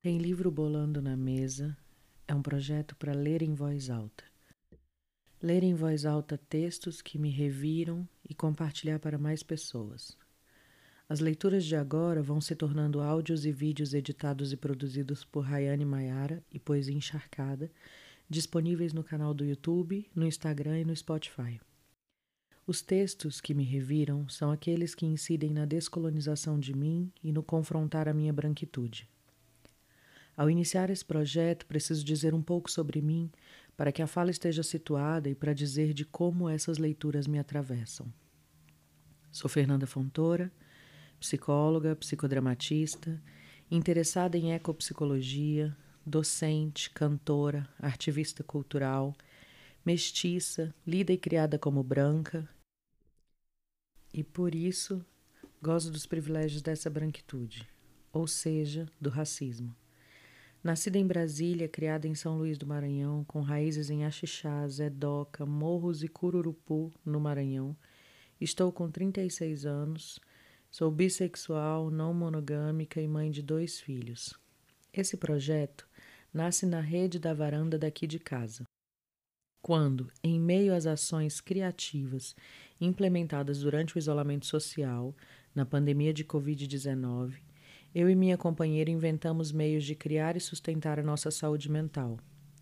Tem livro bolando na mesa é um projeto para ler em voz alta. Ler em voz alta textos que me reviram e compartilhar para mais pessoas. As leituras de agora vão se tornando áudios e vídeos editados e produzidos por Rayane Maiara e Poesia Encharcada, disponíveis no canal do YouTube, no Instagram e no Spotify. Os textos que me reviram são aqueles que incidem na descolonização de mim e no confrontar a minha branquitude. Ao iniciar esse projeto, preciso dizer um pouco sobre mim para que a fala esteja situada e para dizer de como essas leituras me atravessam. Sou Fernanda Fontoura psicóloga, psicodramatista, interessada em ecopsicologia, docente, cantora, ativista cultural, mestiça, lida e criada como branca. E por isso gozo dos privilégios dessa branquitude, ou seja, do racismo. Nascida em Brasília, criada em São Luís do Maranhão, com raízes em Axixá, Zedoca, Morros e Cururupu, no Maranhão, estou com 36 anos Sou bissexual, não monogâmica e mãe de dois filhos. Esse projeto nasce na rede da varanda daqui de casa. Quando, em meio às ações criativas implementadas durante o isolamento social, na pandemia de Covid-19, eu e minha companheira inventamos meios de criar e sustentar a nossa saúde mental,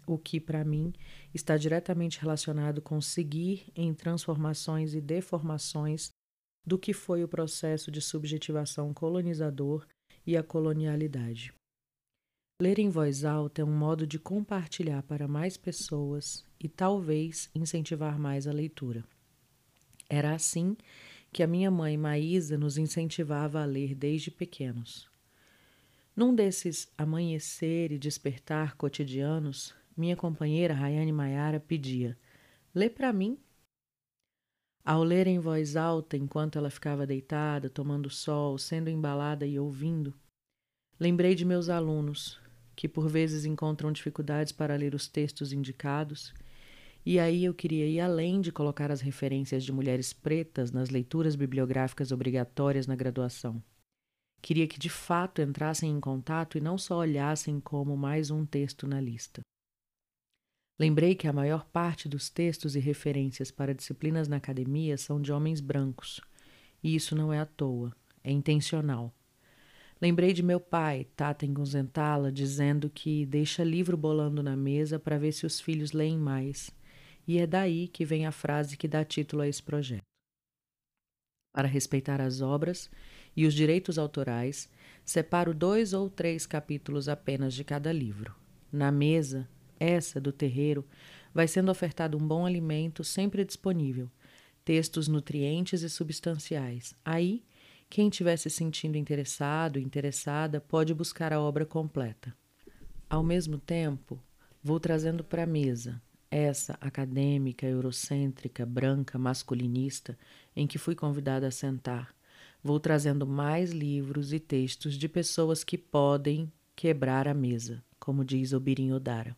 o que, para mim, está diretamente relacionado com seguir em transformações e deformações do que foi o processo de subjetivação colonizador e a colonialidade. Ler em voz alta é um modo de compartilhar para mais pessoas e talvez incentivar mais a leitura. Era assim que a minha mãe Maísa nos incentivava a ler desde pequenos. Num desses amanhecer e despertar cotidianos, minha companheira Rayane Maiara pedia: Lê para mim. Ao ler em voz alta enquanto ela ficava deitada, tomando sol, sendo embalada e ouvindo, lembrei de meus alunos, que por vezes encontram dificuldades para ler os textos indicados, e aí eu queria ir além de colocar as referências de mulheres pretas nas leituras bibliográficas obrigatórias na graduação. Queria que de fato entrassem em contato e não só olhassem como mais um texto na lista. Lembrei que a maior parte dos textos e referências para disciplinas na academia são de homens brancos. E isso não é à toa, é intencional. Lembrei de meu pai, Tata Ngunzentala, dizendo que deixa livro bolando na mesa para ver se os filhos leem mais. E é daí que vem a frase que dá título a esse projeto. Para respeitar as obras e os direitos autorais, separo dois ou três capítulos apenas de cada livro. Na mesa, essa do terreiro, vai sendo ofertado um bom alimento sempre disponível, textos nutrientes e substanciais. Aí, quem estiver se sentindo interessado, interessada, pode buscar a obra completa. Ao mesmo tempo, vou trazendo para a mesa essa acadêmica, eurocêntrica, branca, masculinista, em que fui convidada a sentar. Vou trazendo mais livros e textos de pessoas que podem quebrar a mesa, como diz Obirin Odara.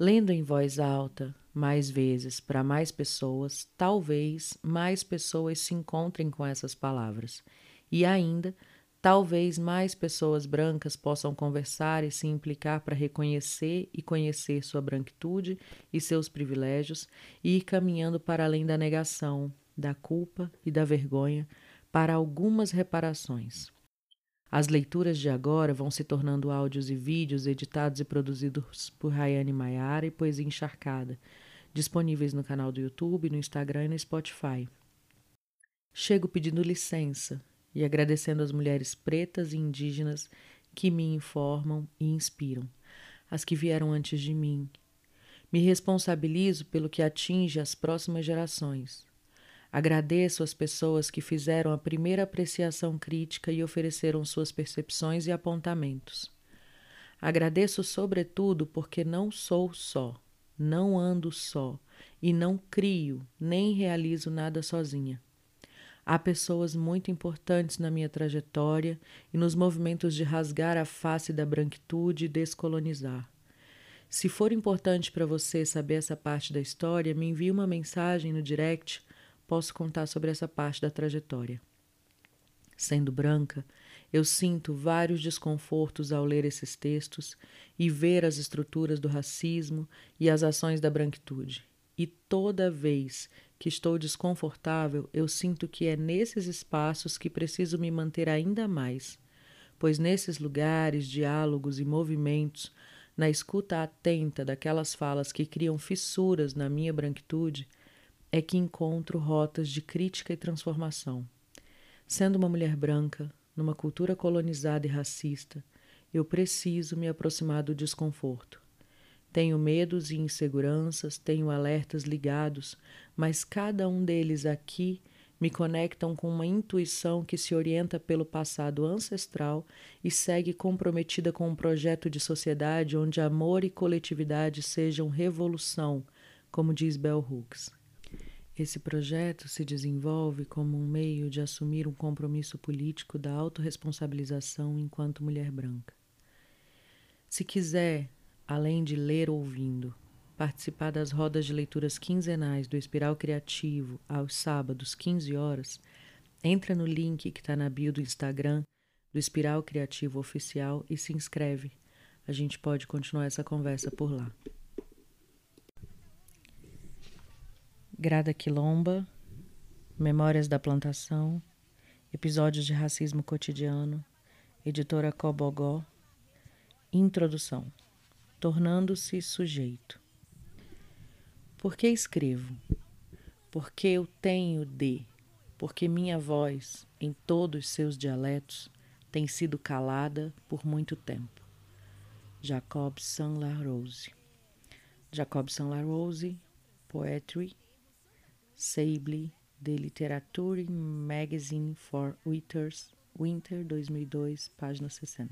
Lendo em voz alta, mais vezes, para mais pessoas, talvez mais pessoas se encontrem com essas palavras. E ainda, talvez mais pessoas brancas possam conversar e se implicar para reconhecer e conhecer sua branquitude e seus privilégios e ir caminhando para além da negação, da culpa e da vergonha para algumas reparações. As leituras de agora vão se tornando áudios e vídeos editados e produzidos por Rayane Maiara e Poesia Encharcada, disponíveis no canal do YouTube, no Instagram e no Spotify. Chego pedindo licença e agradecendo as mulheres pretas e indígenas que me informam e inspiram, as que vieram antes de mim. Me responsabilizo pelo que atinge as próximas gerações Agradeço às pessoas que fizeram a primeira apreciação crítica e ofereceram suas percepções e apontamentos. Agradeço, sobretudo, porque não sou só, não ando só e não crio nem realizo nada sozinha. Há pessoas muito importantes na minha trajetória e nos movimentos de rasgar a face da branquitude e descolonizar. Se for importante para você saber essa parte da história, me envie uma mensagem no direct posso contar sobre essa parte da trajetória. Sendo branca, Eu sinto vários desconfortos ao ler esses textos e ver as estruturas do racismo e as ações da branquitude. E toda vez que estou desconfortável, eu sinto que é nesses espaços que preciso me manter ainda mais, pois nesses lugares, diálogos e movimentos, na escuta atenta daquelas falas que criam fissuras na minha branquitude, é que encontro rotas de crítica e transformação. Sendo uma mulher branca, numa cultura colonizada e racista, eu preciso me aproximar do desconforto. Tenho medos e inseguranças, tenho alertas ligados, mas cada um deles aqui me conectam com uma intuição que se orienta pelo passado ancestral e segue comprometida com um projeto de sociedade onde amor e coletividade sejam revolução, como diz Bell Hooks. Esse projeto se desenvolve como um meio de assumir um compromisso político da autorresponsabilização enquanto mulher branca. Se quiser, além de ler ouvindo, participar das rodas de leituras quinzenais do Espiral Criativo aos sábados, 15 horas, entra no link que está na bio do Instagram do Espiral Criativo Oficial e se inscreve. A gente pode continuar essa conversa por lá. Grada Quilomba, Memórias da Plantação, Episódios de Racismo Cotidiano, Editora Cobogó, Introdução Tornando-se Sujeito. Por que escrevo? Porque eu tenho de, porque minha voz, em todos seus dialetos, tem sido calada por muito tempo. Jacob Saint-Larose Jacob Saint-Larose, Poetry Sable de Literature Magazine for Winters, Winter 2002, página 60.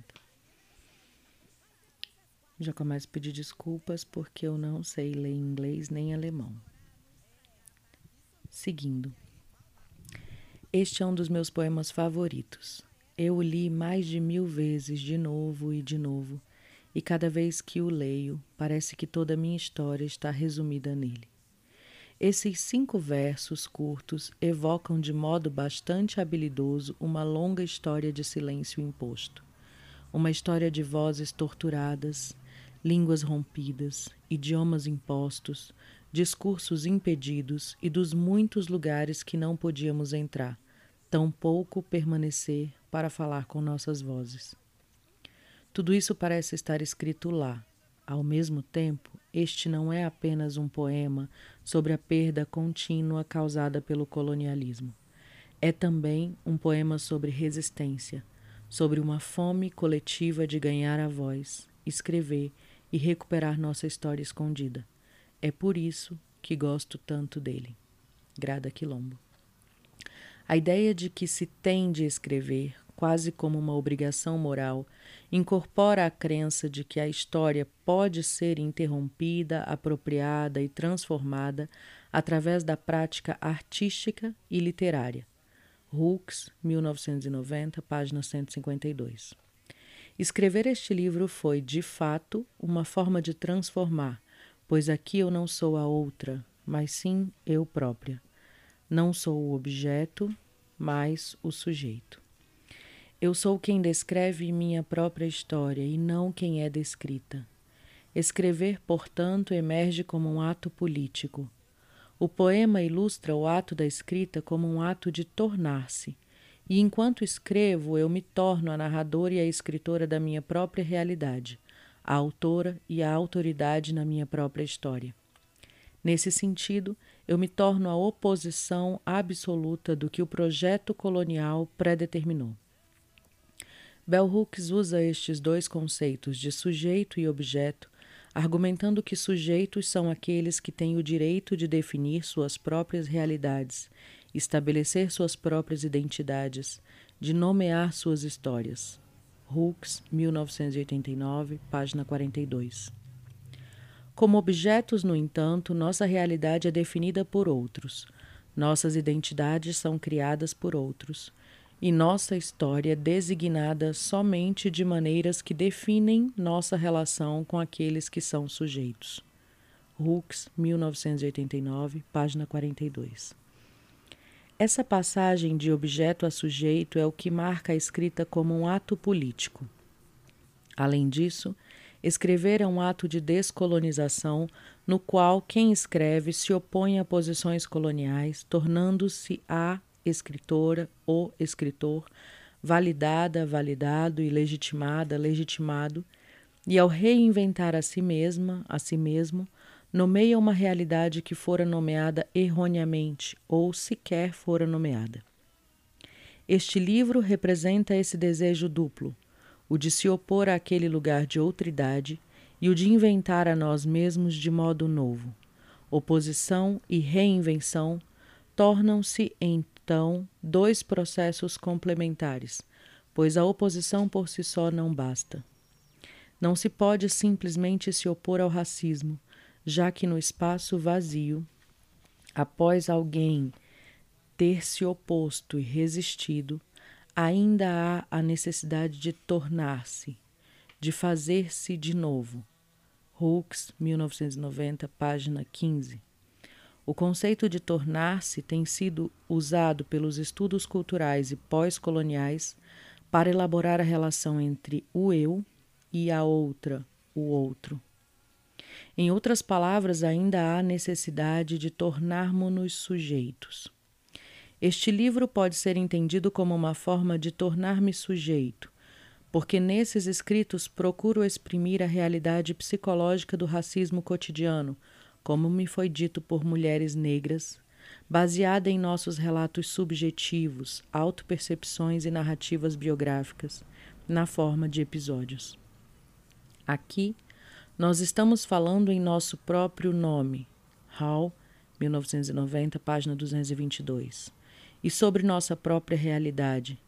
Já começo a pedir desculpas porque eu não sei ler inglês nem alemão. Seguindo. Este é um dos meus poemas favoritos. Eu o li mais de mil vezes, de novo e de novo, e cada vez que o leio, parece que toda a minha história está resumida nele. Esses cinco versos curtos evocam de modo bastante habilidoso uma longa história de silêncio imposto. Uma história de vozes torturadas, línguas rompidas, idiomas impostos, discursos impedidos e dos muitos lugares que não podíamos entrar, tampouco permanecer para falar com nossas vozes. Tudo isso parece estar escrito lá, ao mesmo tempo, este não é apenas um poema sobre a perda contínua causada pelo colonialismo. É também um poema sobre resistência, sobre uma fome coletiva de ganhar a voz, escrever e recuperar nossa história escondida. É por isso que gosto tanto dele. Grada Quilombo. A ideia de que se tem de escrever, quase como uma obrigação moral, incorpora a crença de que a história pode ser interrompida, apropriada e transformada através da prática artística e literária. Hooks, 1990, página 152. Escrever este livro foi, de fato, uma forma de transformar, pois aqui eu não sou a outra, mas sim eu própria. Não sou o objeto, mas o sujeito. Eu sou quem descreve minha própria história e não quem é descrita. Escrever, portanto, emerge como um ato político. O poema ilustra o ato da escrita como um ato de tornar-se, e enquanto escrevo, eu me torno a narradora e a escritora da minha própria realidade, a autora e a autoridade na minha própria história. Nesse sentido, eu me torno a oposição absoluta do que o projeto colonial predeterminou. Bell Hooks usa estes dois conceitos de sujeito e objeto, argumentando que sujeitos são aqueles que têm o direito de definir suas próprias realidades, estabelecer suas próprias identidades, de nomear suas histórias. Hooks, 1989, página 42. Como objetos, no entanto, nossa realidade é definida por outros. Nossas identidades são criadas por outros e nossa história designada somente de maneiras que definem nossa relação com aqueles que são sujeitos. Hooks, 1989, página 42. Essa passagem de objeto a sujeito é o que marca a escrita como um ato político. Além disso, escrever é um ato de descolonização no qual quem escreve se opõe a posições coloniais, tornando-se a escritora ou escritor validada, validado e legitimada, legitimado, e ao reinventar a si mesma, a si mesmo, nomeia uma realidade que fora nomeada erroneamente ou sequer fora nomeada. Este livro representa esse desejo duplo, o de se opor àquele lugar de outridade e o de inventar a nós mesmos de modo novo. Oposição e reinvenção tornam-se então dois processos complementares, pois a oposição por si só não basta. Não se pode simplesmente se opor ao racismo, já que no espaço vazio, após alguém ter se oposto e resistido, ainda há a necessidade de tornar-se, de fazer-se de novo. Hooks, 1990, página 15. O conceito de tornar-se tem sido usado pelos estudos culturais e pós-coloniais para elaborar a relação entre o eu e a outra, o outro. Em outras palavras, ainda há necessidade de tornarmos-nos sujeitos. Este livro pode ser entendido como uma forma de tornar-me sujeito, porque nesses escritos procuro exprimir a realidade psicológica do racismo cotidiano, como me foi dito por mulheres negras, baseada em nossos relatos subjetivos, autopercepções e narrativas biográficas, na forma de episódios. Aqui, nós estamos falando em nosso próprio nome, Hall, 1990, página 222, e sobre nossa própria realidade,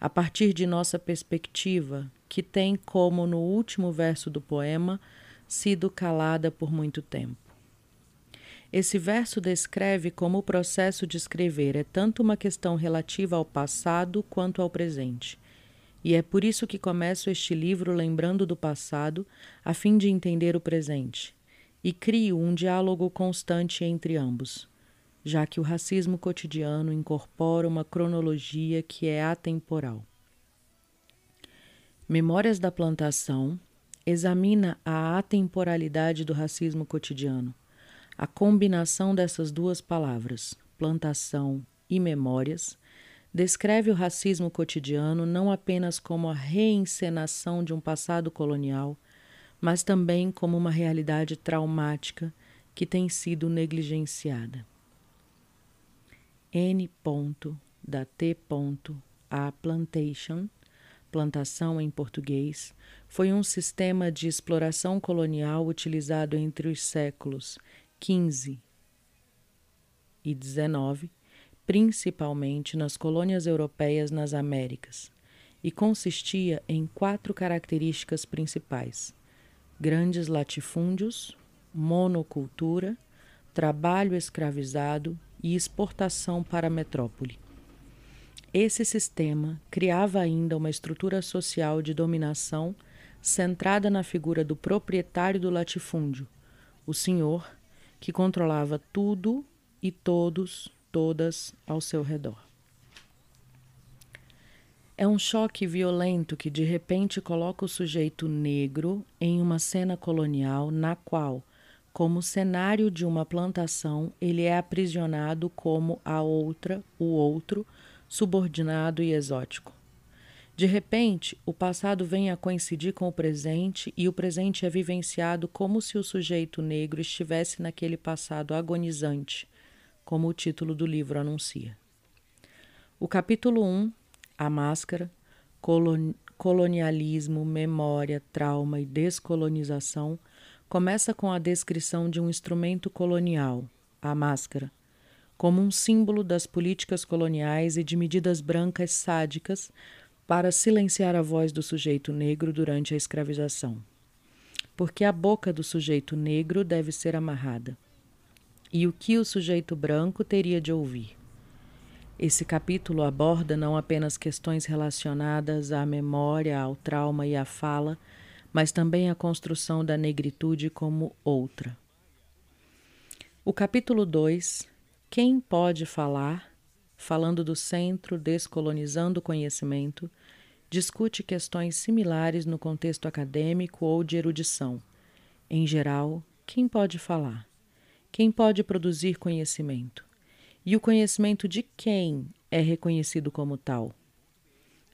a partir de nossa perspectiva, que tem, como no último verso do poema, sido calada por muito tempo. Esse verso descreve como o processo de escrever é tanto uma questão relativa ao passado quanto ao presente e é por isso que começo este livro lembrando do passado, a fim de entender o presente, e crio um diálogo constante entre ambos, já que o racismo cotidiano incorpora uma cronologia que é atemporal. Memórias da Plantação examina a atemporalidade do racismo cotidiano, a combinação dessas duas palavras, plantação e memórias descreve o racismo cotidiano não apenas como a reencenação de um passado colonial, mas também como uma realidade traumática que tem sido negligenciada. N. da T. A plantation, plantação em português, foi um sistema de exploração colonial utilizado entre os séculos XV e XIX principalmente nas colônias europeias nas Américas, e consistia em quatro características principais: grandes latifúndios, monocultura, trabalho escravizado e exportação para a metrópole. Esse sistema criava ainda uma estrutura social de dominação centrada na figura do proprietário do latifúndio, o senhor que controlava tudo e todos todas ao seu redor. É um choque violento que de repente coloca o sujeito negro em uma cena colonial na qual, como cenário de uma plantação, ele é aprisionado como a outra, o outro, subordinado e exótico. De repente, o passado vem a coincidir com o presente e o presente é vivenciado como se o sujeito negro estivesse naquele passado agonizante, como o título do livro anuncia. O capítulo 1, A Máscara, Colonialismo, Memória, Trauma e Descolonização, começa com a descrição de um instrumento colonial, a máscara, como um símbolo das políticas coloniais e de medidas brancas sádicas para silenciar a voz do sujeito negro durante a escravização. Porque a boca do sujeito negro deve ser amarrada e o que o sujeito branco teria de ouvir. Esse capítulo aborda não apenas questões relacionadas à memória, ao trauma e à fala, mas também a construção da negritude como outra. O capítulo 2, Quem pode falar, falando do Centro Descolonizando o Conhecimento, discute questões similares no contexto acadêmico ou de erudição. Em geral, quem pode falar? Quem pode produzir conhecimento? E o conhecimento de quem é reconhecido como tal?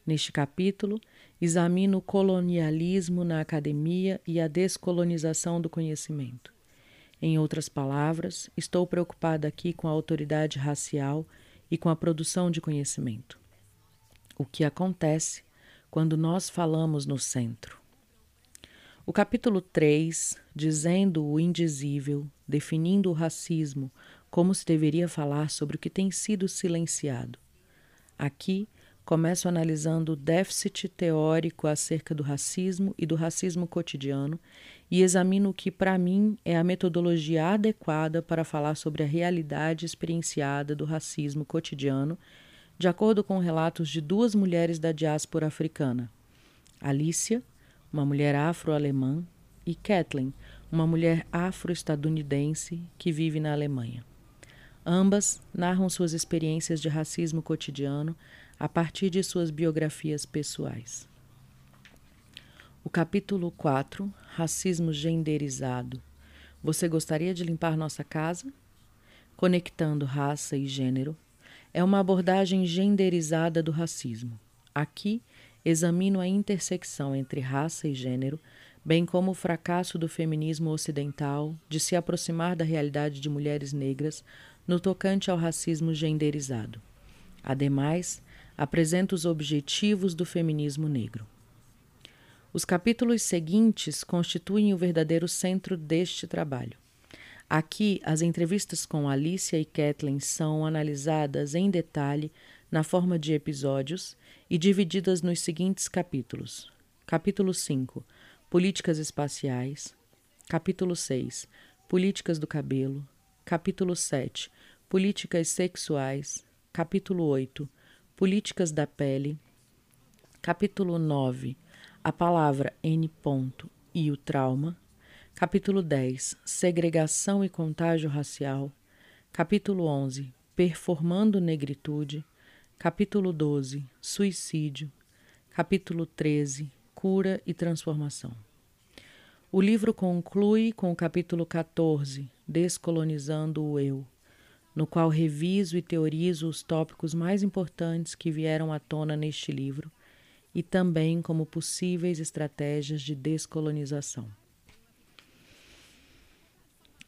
Neste capítulo, examino o colonialismo na academia e a descolonização do conhecimento. Em outras palavras, estou preocupada aqui com a autoridade racial e com a produção de conhecimento. O que acontece quando nós falamos no centro? O capítulo 3, dizendo o indizível, definindo o racismo, como se deveria falar sobre o que tem sido silenciado. Aqui Começo analisando o déficit teórico acerca do racismo e do racismo cotidiano e examino o que, para mim, é a metodologia adequada para falar sobre a realidade experienciada do racismo cotidiano, de acordo com relatos de duas mulheres da diáspora africana: Alicia, uma mulher afro-alemã, e Kathleen, uma mulher afro-estadunidense que vive na Alemanha. Ambas narram suas experiências de racismo cotidiano a partir de suas biografias pessoais. O capítulo 4, Racismo Genderizado. Você gostaria de limpar nossa casa? Conectando raça e gênero é uma abordagem genderizada do racismo. Aqui examino a intersecção entre raça e gênero, bem como o fracasso do feminismo ocidental de se aproximar da realidade de mulheres negras no tocante ao racismo genderizado. Ademais, apresenta os objetivos do feminismo negro. Os capítulos seguintes constituem o verdadeiro centro deste trabalho. Aqui, as entrevistas com Alicia e Kathleen são analisadas em detalhe na forma de episódios e divididas nos seguintes capítulos: Capítulo 5 Políticas espaciais. Capítulo 6 Políticas do cabelo. Capítulo 7 Políticas sexuais. Capítulo 8 Políticas da pele. Capítulo 9. A palavra N. Ponto e o trauma. Capítulo 10. Segregação e contágio racial. Capítulo 11. Performando negritude. Capítulo 12. Suicídio. Capítulo 13. Cura e transformação. O livro conclui com o capítulo 14, Descolonizando o Eu no qual reviso e teorizo os tópicos mais importantes que vieram à tona neste livro e também como possíveis estratégias de descolonização.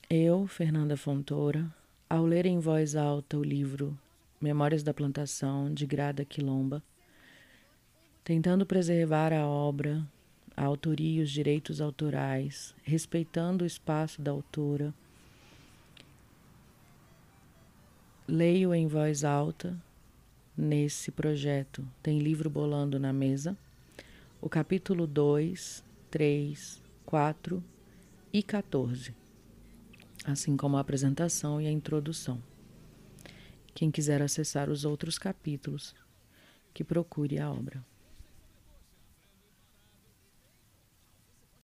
Eu, Fernanda Fontoura, ao ler em voz alta o livro Memórias da Plantação de Grada Quilomba, tentando preservar a obra, a autoria e os direitos autorais, respeitando o espaço da autora, Leio em voz alta nesse projeto. Tem livro bolando na mesa. O capítulo 2, 3, 4 e 14, assim como a apresentação e a introdução. Quem quiser acessar os outros capítulos, que procure a obra.